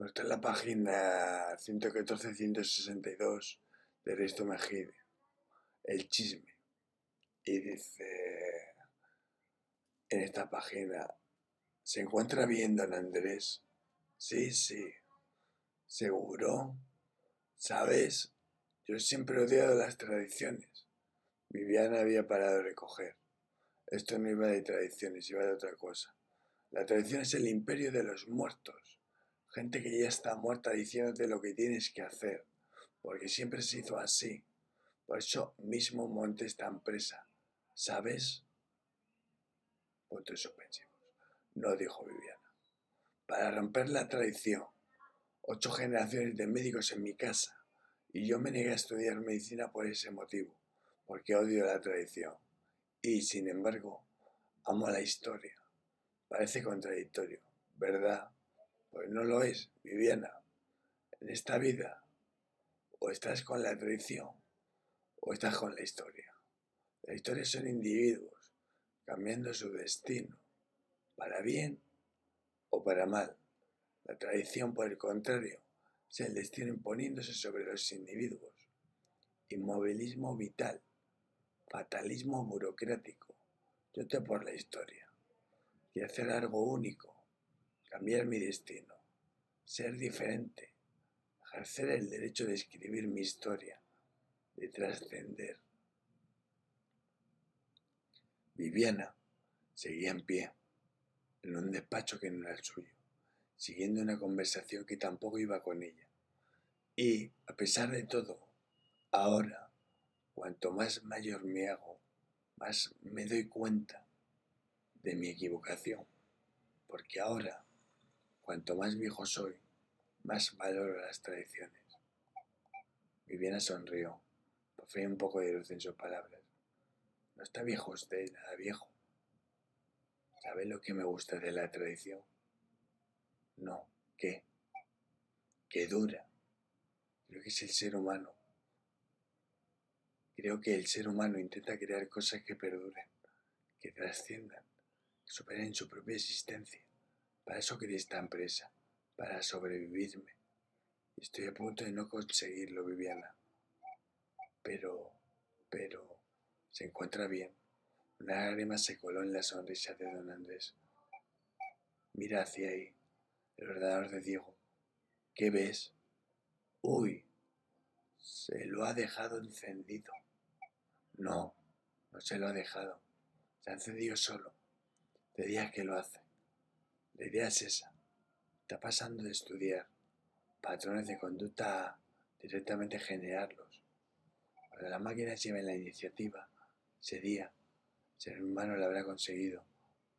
Bueno, está en la página 114-162 de Risto Mejide, el chisme. Y dice en esta página, ¿se encuentra bien don Andrés? Sí, sí, seguro. ¿Sabes? Yo siempre he odiado las tradiciones. Viviana había parado de recoger. Esto no iba de tradiciones, iba de otra cosa. La tradición es el imperio de los muertos gente que ya está muerta diciéndote lo que tienes que hacer, porque siempre se hizo así. Por eso mismo monte esta empresa, ¿sabes? Puntos suspensivos. No dijo Viviana. Para romper la tradición, ocho generaciones de médicos en mi casa, y yo me negué a estudiar medicina por ese motivo, porque odio la tradición. Y, sin embargo, amo la historia. Parece contradictorio, ¿verdad? Pues no lo es, Viviana. En esta vida, o estás con la tradición, o estás con la historia. La historia son individuos cambiando su destino, para bien o para mal. La tradición, por el contrario, es el destino imponiéndose sobre los individuos. Inmovilismo vital, fatalismo burocrático. Yo te por la historia. y hacer algo único, cambiar mi destino, ser diferente, ejercer el derecho de escribir mi historia, de trascender. Viviana seguía en pie, en un despacho que no era el suyo, siguiendo una conversación que tampoco iba con ella. Y, a pesar de todo, ahora, cuanto más mayor me hago, más me doy cuenta de mi equivocación, porque ahora Cuanto más viejo soy, más valoro las tradiciones. Viviana sonrió, fue un poco de luz en sus palabras. No está viejo usted, nada viejo. ¿Sabe lo que me gusta de la tradición? No, ¿qué? Que dura. Creo que es el ser humano. Creo que el ser humano intenta crear cosas que perduren, que trasciendan, que superen su propia existencia. Para eso quería esta empresa, para sobrevivirme. Estoy a punto de no conseguirlo, Viviana. Pero, pero, se encuentra bien. Una lágrima se coló en la sonrisa de don Andrés. Mira hacia ahí, el ordenador de Diego. ¿Qué ves? Uy, se lo ha dejado encendido. No, no se lo ha dejado. Se ha encendido solo. De día que lo hace. La idea es esa. Está pasando de estudiar patrones de conducta a directamente generarlos. Cuando la máquina lleve la iniciativa, ese día, ser humano lo habrá conseguido.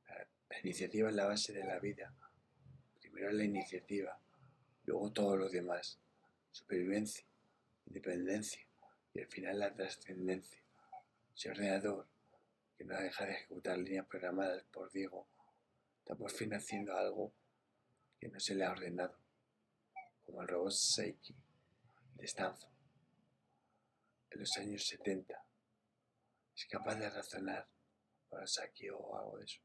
La, iniciativa es la base de la vida. Primero la iniciativa, luego todo lo demás. Supervivencia, independencia y al final la trascendencia. Ese ordenador que no deja de ejecutar líneas programadas por Diego está por fin haciendo algo que no se le ha ordenado, como el robot Seiki de Stanford en los años 70. Es capaz de razonar, bueno, Saki o algo de eso.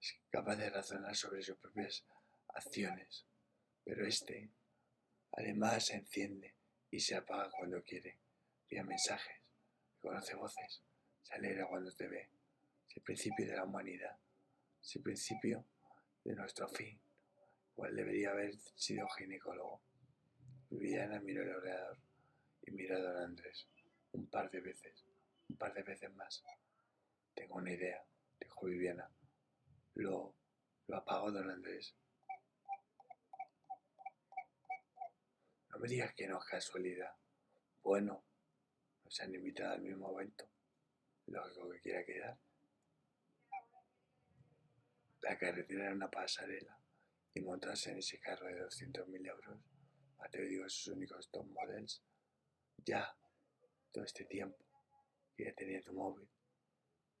Es capaz de razonar sobre sus propias acciones, pero este además se enciende y se apaga cuando quiere, vía mensajes, conoce voces, se alegra cuando te ve. Es el principio de la humanidad el principio de nuestro fin. Igual debería haber sido ginecólogo. Viviana miró el ordenador y miró a don Andrés un par de veces, un par de veces más. Tengo una idea, dijo Viviana. Lo, lo apagó don Andrés. No me digas que no es casualidad. Bueno, nos han invitado al mismo evento. Lógico que quiera quedar. La carretera era una pasarela y montarse en ese carro de 200.000 euros, Mateo digo sus únicos top models, ya, todo este tiempo, que ya tenía tu móvil.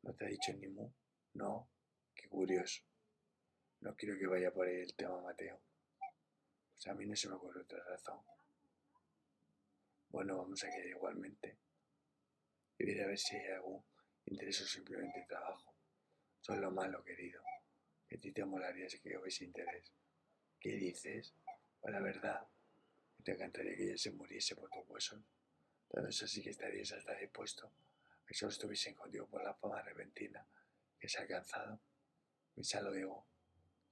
¿No te ha dicho ni mu? No, qué curioso. No quiero que vaya por ahí el tema, Mateo. Pues a mí no se me ocurre otra razón. Bueno, vamos a quedar igualmente. Y ver a ver si hay algún interés o simplemente trabajo. Es lo malo, querido te molaría que hubiese interés. ¿Qué dices? Pues la verdad, te encantaría que ella se muriese por tus huesos. Todo eso sí que estarías hasta dispuesto a que solo estuviesen contigo por la fama repentina que se ha alcanzado. Y lo digo,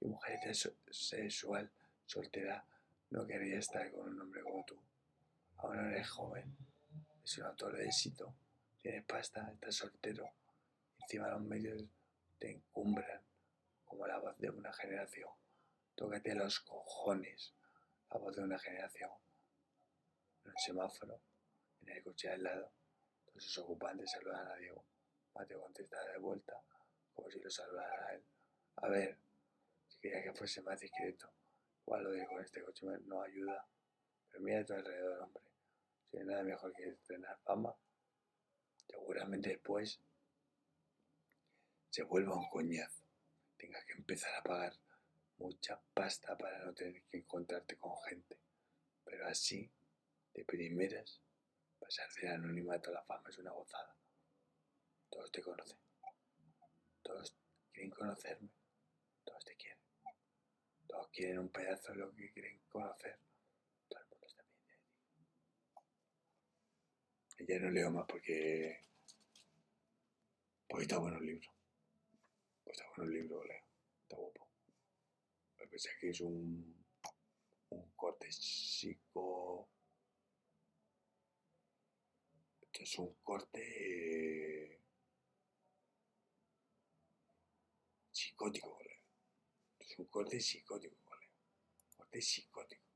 que mujer sexual soltera no querría estar con un hombre como tú. Ahora eres joven, es un autor de éxito, tienes pasta, estás soltero, encima los medios te encumbran como la voz de una generación. Tócate los cojones, la voz de una generación. En un semáforo, en el coche al lado, todos sus ocupantes saludan a Diego. Mateo contesta de vuelta, como si lo saludara a él. A ver, si quería que fuese más discreto, igual lo digo con este coche no ayuda. Pero mira a tu alrededor, hombre. Si hay nada mejor que tener fama, seguramente después se vuelva un coñazo. Tengas que empezar a pagar mucha pasta para no tener que encontrarte con gente. Pero así, de primeras, pasar del anonimato a la fama es una gozada. Todos te conocen. Todos quieren conocerme. Todos te quieren. Todos quieren un pedazo de lo que quieren conocer. Todo el mundo está bien de Ya no leo más porque... Porque está bueno el libro. Pues está bueno el libro, leo. Está guapo. A pesar que es un, un corte psico... Esto es un corte psicótico, colega. Esto es un corte psicótico, colega. Corte psicótico.